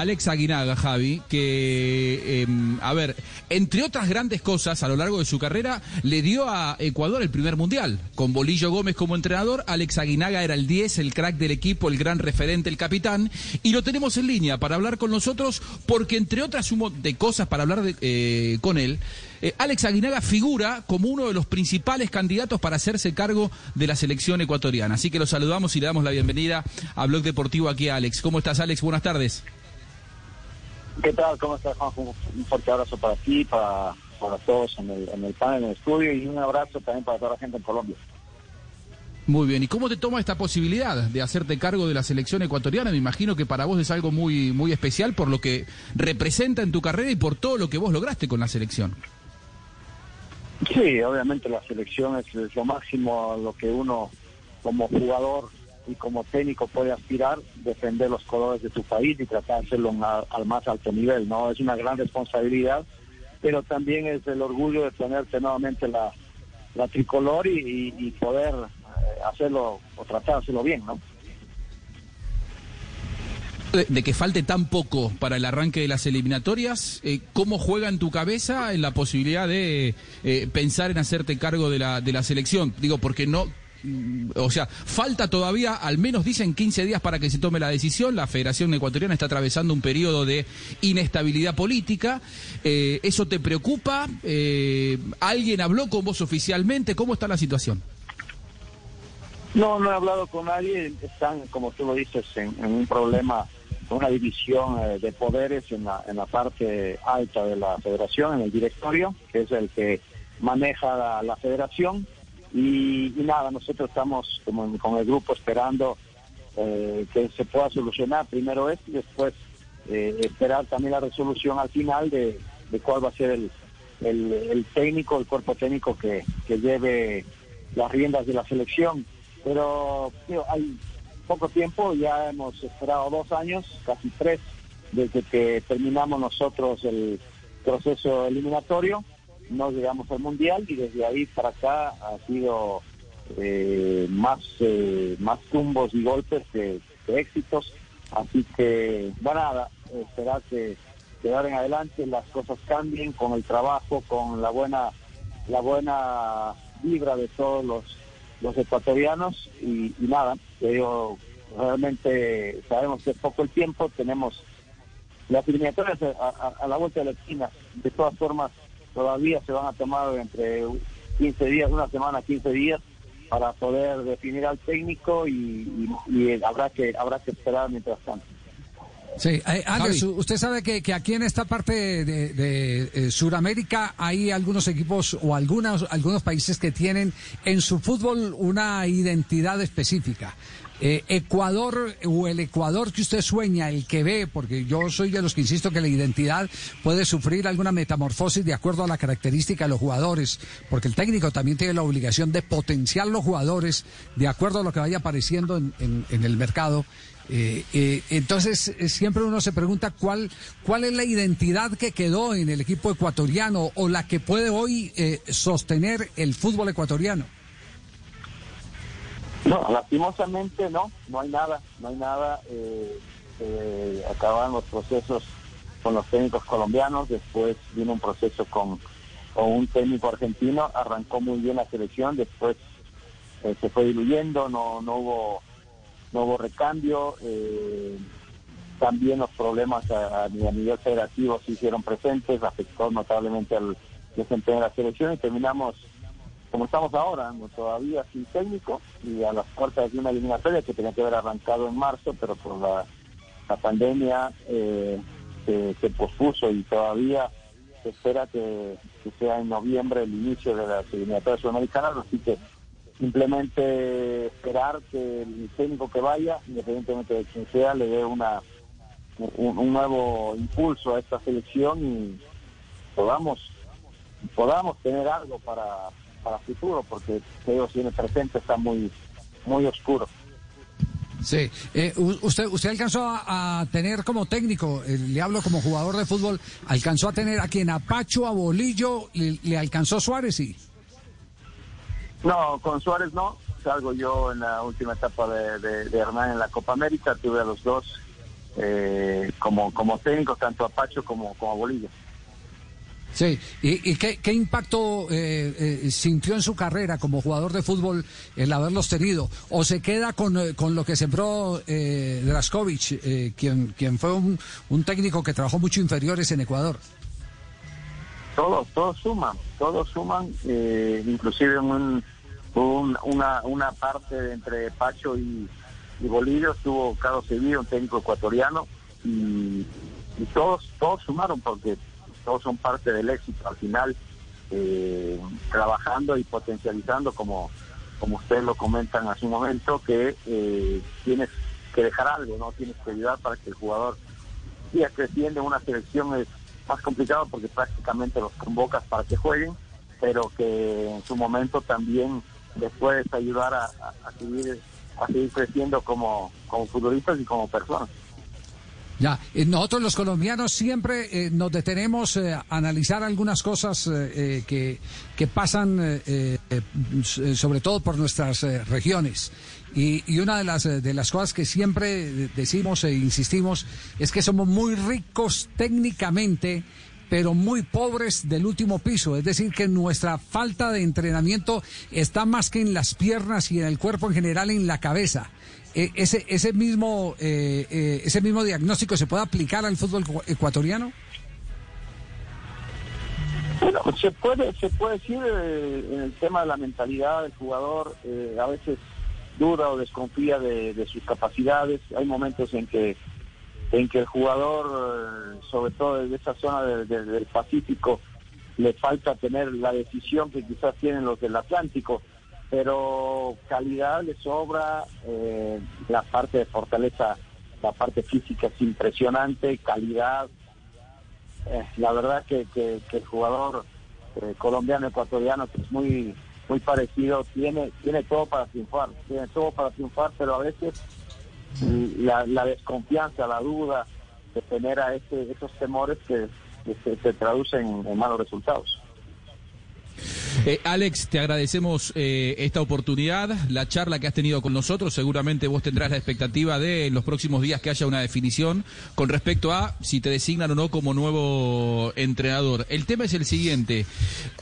Alex Aguinaga, Javi, que, em, a ver, entre otras grandes cosas a lo largo de su carrera, le dio a Ecuador el primer mundial. Con Bolillo Gómez como entrenador, Alex Aguinaga era el 10, el crack del equipo, el gran referente, el capitán. Y lo tenemos en línea para hablar con nosotros, porque entre otras de cosas para hablar eh, con él, eh, Alex Aguinaga figura como uno de los principales candidatos para hacerse cargo de la selección ecuatoriana. Así que lo saludamos y le damos la bienvenida a Blog Deportivo aquí a Alex. ¿Cómo estás, Alex? Buenas tardes. ¿Qué tal? ¿Cómo estás, Juan? Un fuerte abrazo para ti, para, todos en el, en el panel, en el estudio y un abrazo también para toda la gente en Colombia. Muy bien, ¿y cómo te toma esta posibilidad de hacerte cargo de la selección ecuatoriana? Me imagino que para vos es algo muy, muy especial por lo que representa en tu carrera y por todo lo que vos lograste con la selección. Sí, obviamente la selección es, lo máximo a lo que uno como jugador y como técnico puede aspirar, defender los colores de tu país y tratar de hacerlo al más alto nivel, ¿no? Es una gran responsabilidad, pero también es el orgullo de tenerte nuevamente la, la tricolor y, poder eh, hacerlo o tratar de hacerlo bien, ¿no? de que falte tan poco para el arranque de las eliminatorias, eh, ¿cómo juega en tu cabeza en la posibilidad de eh, pensar en hacerte cargo de la, de la selección? Digo, porque no, o sea, falta todavía, al menos dicen 15 días para que se tome la decisión. La Federación Ecuatoriana está atravesando un periodo de inestabilidad política. Eh, ¿Eso te preocupa? ¿Alguien habló con vos oficialmente? ¿Cómo está la situación? No, no he hablado con nadie. Están, como tú lo dices, en un problema una división eh, de poderes en la, en la parte alta de la federación, en el directorio, que es el que maneja la, federación. Y, nada, nosotros estamos como con el grupo esperando eh, que se pueda solucionar primero esto y después eh, esperar también la resolución al final de, cuál va a ser el, el, técnico, el cuerpo técnico que lleve las riendas de la selección. Pero hay poco tiempo, ya hemos esperado dos años, casi tres, desde que terminamos nosotros el proceso eliminatorio, no llegamos al Mundial y desde ahí para acá ha sido eh, más, eh, más tumbos y golpes que, éxitos. Así que, bueno, nada, esperar que, que en adelante las cosas cambien con el trabajo, con la buena, la buena vibra de todos los los ecuatorianos y, nada, yo realmente sabemos que poco el tiempo, tenemos las eliminatorias a, la vuelta de la esquina, de todas formas todavía se van a tomar entre 15 días, una semana, 15 días para poder definir al técnico y, habrá que habrá que esperar mientras tanto. Sí, eh, Alex, usted sabe que, que, aquí en esta parte de, de, eh, Sudamérica hay algunos equipos o algunos, algunos países que tienen en su fútbol una identidad específica. Eh, Ecuador o el Ecuador que usted sueña, el que ve, porque yo soy de los que insisto que la identidad puede sufrir alguna metamorfosis de acuerdo a la característica de los jugadores, porque el técnico también tiene la obligación de potenciar los jugadores de acuerdo a lo que vaya apareciendo en, el mercado. Eh, eh, entonces, eh, siempre uno se pregunta cuál, cuál es la identidad que quedó en el equipo ecuatoriano o la que puede hoy sostener el fútbol ecuatoriano. No, lastimosamente no, no hay nada, no hay nada. acaban los procesos con los técnicos colombianos, después vino un proceso con, un técnico argentino, arrancó muy bien la selección, después se fue diluyendo, no, no hubo no hubo recambio, eh, también los problemas a, nivel federativo se hicieron presentes, afectó notablemente al desempeño de la selección y terminamos como estamos ahora, todavía sin técnico y a las puertas de una eliminatoria que tenía que haber arrancado en marzo, pero por la, pandemia eh, se, pospuso y todavía se espera que, sea en noviembre el inicio de la eliminatoria sudamericana, así que simplemente esperar que el técnico que vaya, independientemente de quien sea, le dé una un, nuevo impulso a esta selección y podamos podamos tener algo para para futuro, porque que en el presente está muy muy oscuro. Sí, eh, usted usted alcanzó a, tener como técnico, eh, le hablo como jugador de fútbol, alcanzó a tener a quien a Pacho, a Bolillo, le, le alcanzó Suárez, sí. No, con Suárez no. Salgo yo en la última etapa de, de, Hernán en la Copa América. Tuve a los dos eh, como, como técnico, tanto a Pacho como, como a Bolillo. Sí, ¿y, qué, impacto eh, eh, sintió en su carrera como jugador de fútbol el haberlos tenido? ¿O se queda con, eh, lo que sembró eh, Draskovic, quien, quien fue un, un, técnico que trabajó mucho inferiores en Ecuador? Todos, todos suman, todos suman, inclusive un, una, una parte entre Pacho y, y Bolillo estuvo Carlos Sevilla, un técnico ecuatoriano, y, y todos, todos sumaron porque todos son parte del éxito al final, eh, trabajando y potencializando, como, como ustedes lo comentan hace un momento, que eh, tienes que dejar algo, no tienes que ayudar para que el jugador siga creciendo en una selección es más complicado porque prácticamente los convocas para que jueguen, pero que en su momento también les puedes ayudar a, seguir a seguir creciendo como, como futbolistas y como personas. Ya, eh, nosotros los colombianos siempre eh, nos detenemos eh, a analizar algunas cosas que, que, pasan sobre todo por nuestras regiones. Y, y, una de las, de las cosas que siempre decimos e insistimos es que somos muy ricos técnicamente, pero muy pobres del último piso. Es decir, que nuestra falta de entrenamiento está más que en las piernas y en el cuerpo en general, en la cabeza. Eh, ese, ese, mismo, eh, eh, ese mismo diagnóstico se puede aplicar al fútbol ecuatoriano? Bueno, se puede, se puede decir en el tema de la mentalidad del jugador, a veces duda o desconfía de, sus capacidades. Hay momentos en que en que el jugador, sobre todo desde esa zona del Pacífico, le falta tener la decisión que quizás tienen los del Atlántico pero calidad le sobra, eh, la parte de fortaleza, la parte física es impresionante, calidad, eh, la verdad que, que, el jugador eh, colombiano ecuatoriano que es muy muy parecido tiene tiene todo para triunfar, tiene todo para triunfar, pero a veces la, desconfianza, la duda se genera ese, esos temores que, se, traducen en malos resultados. Eh, Alex, te agradecemos eh, esta oportunidad, la charla que has tenido con nosotros. Seguramente vos tendrás la expectativa de en los próximos días que haya una definición con respecto a si te designan o no como nuevo entrenador. El tema es el siguiente: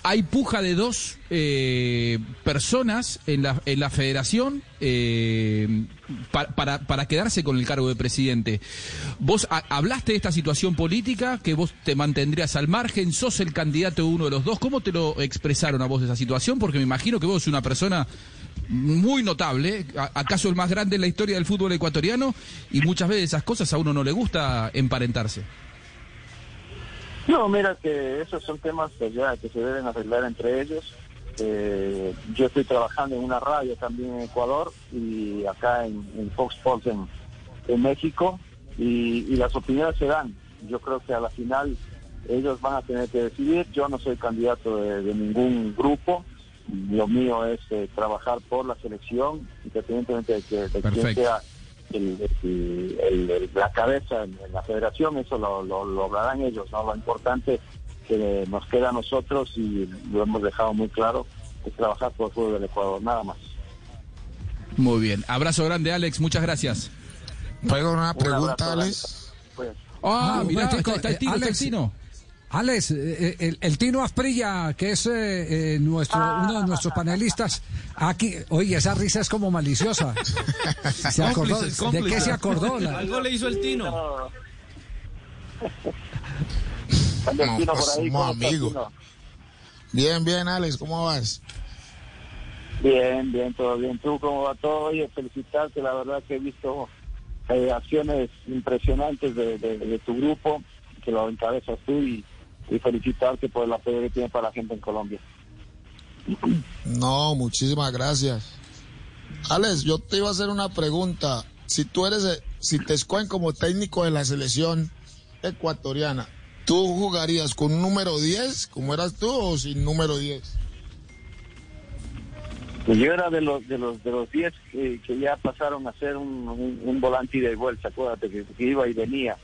hay puja de dos eh, personas en la, en la federación eh, para, para, quedarse con el cargo de presidente. Vos hablaste de esta situación política, que vos te mantendrías al margen, sos el candidato de uno de los dos. ¿Cómo te lo expresaron a vos de esa situación? Porque me imagino que vos sos una persona muy notable, acaso el más grande en la historia del fútbol ecuatoriano, y muchas veces esas cosas a uno no le gusta emparentarse. No, mira que esos son temas que ya que se deben arreglar entre ellos. Eh, yo estoy trabajando en una radio también en Ecuador y acá en, Fox Sports en, México y, las opiniones se dan. Yo creo que a la final ellos van a tener que decidir. Yo no soy candidato de, ningún grupo. Lo mío es eh, trabajar por la selección, independientemente de, que, de quién sea la cabeza en, la federación. Eso lo, lo, lo hablarán ellos. ¿no? Lo importante que nos queda a nosotros y lo hemos dejado muy claro, es trabajar por el fútbol del Ecuador, nada más. Muy bien. Abrazo grande, Alex. Muchas gracias. ¿Puedo una pregunta, Alex? Pues. Ah, mira, está, el Tino, Alex, el Alex, eh, eh, el, Tino Asprilla, que es eh, nuestro uno de nuestros panelistas, aquí, oye, esa risa es como maliciosa. ¿Se acordó? ¿De qué se acordó? Algo le hizo el Tino. No, pues, Bien, bien, Alex, ¿cómo vas? Bien, bien, todo bien. ¿Tú cómo va todo? Oye, felicitarte, la verdad que he visto eh, acciones impresionantes de, tu grupo, que lo encabezas tú, y, felicitarte por el apoyo que tiene para la gente en Colombia. No, muchísimas gracias. Alex, yo te iba a hacer una pregunta. Si tú eres, eh, si te escogen como técnico de la selección ecuatoriana, ¿Tú jugarías con un número 10, como eras tú, o sin número 10? Pues yo era de los de los de los 10 que, ya pasaron a ser un, volante de vuelta, acuérdate que, iba y venía.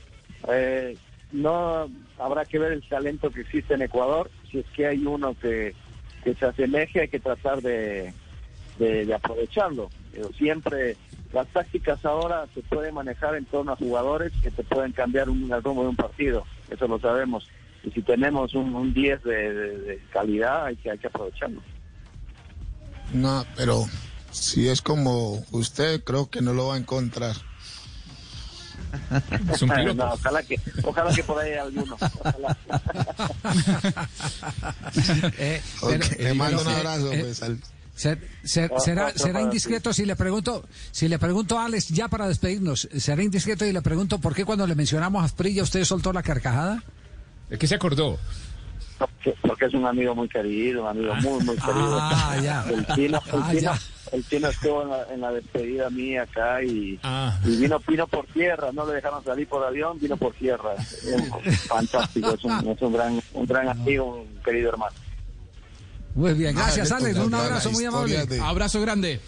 Eh, no habrá que ver el talento que existe en Ecuador, si es que hay uno que, se asemeje, hay que tratar de, de, aprovecharlo. Pero siempre las tácticas ahora se pueden manejar en torno a jugadores que te pueden cambiar un, rumbo de un partido, eso lo sabemos. Y si tenemos un, 10 de, calidad, hay que, hay que aprovecharlo. No, pero si es como usted, creo que no lo va a encontrar. Es un no, ojalá que, ojalá que por ahí haya alguno. eh, le mando un abrazo, eh, pues, al... será, será indiscreto si le pregunto, si le pregunto a Alex ya para despedirnos, será indiscreto y le pregunto por qué cuando le mencionamos a Sprilla usted soltó la carcajada. ¿De qué se acordó? Porque, es un amigo muy querido, un amigo muy, muy querido. Ah, ya. El chino, el ah, el chino estuvo en la, despedida mía acá y, ah. y, vino, vino por tierra, no le dejaron salir por avión, vino por tierra. fantástico, es un, es un gran, un gran amigo, un querido hermano. Muy bien, gracias Alex, un abrazo muy amable. Abrazo grande.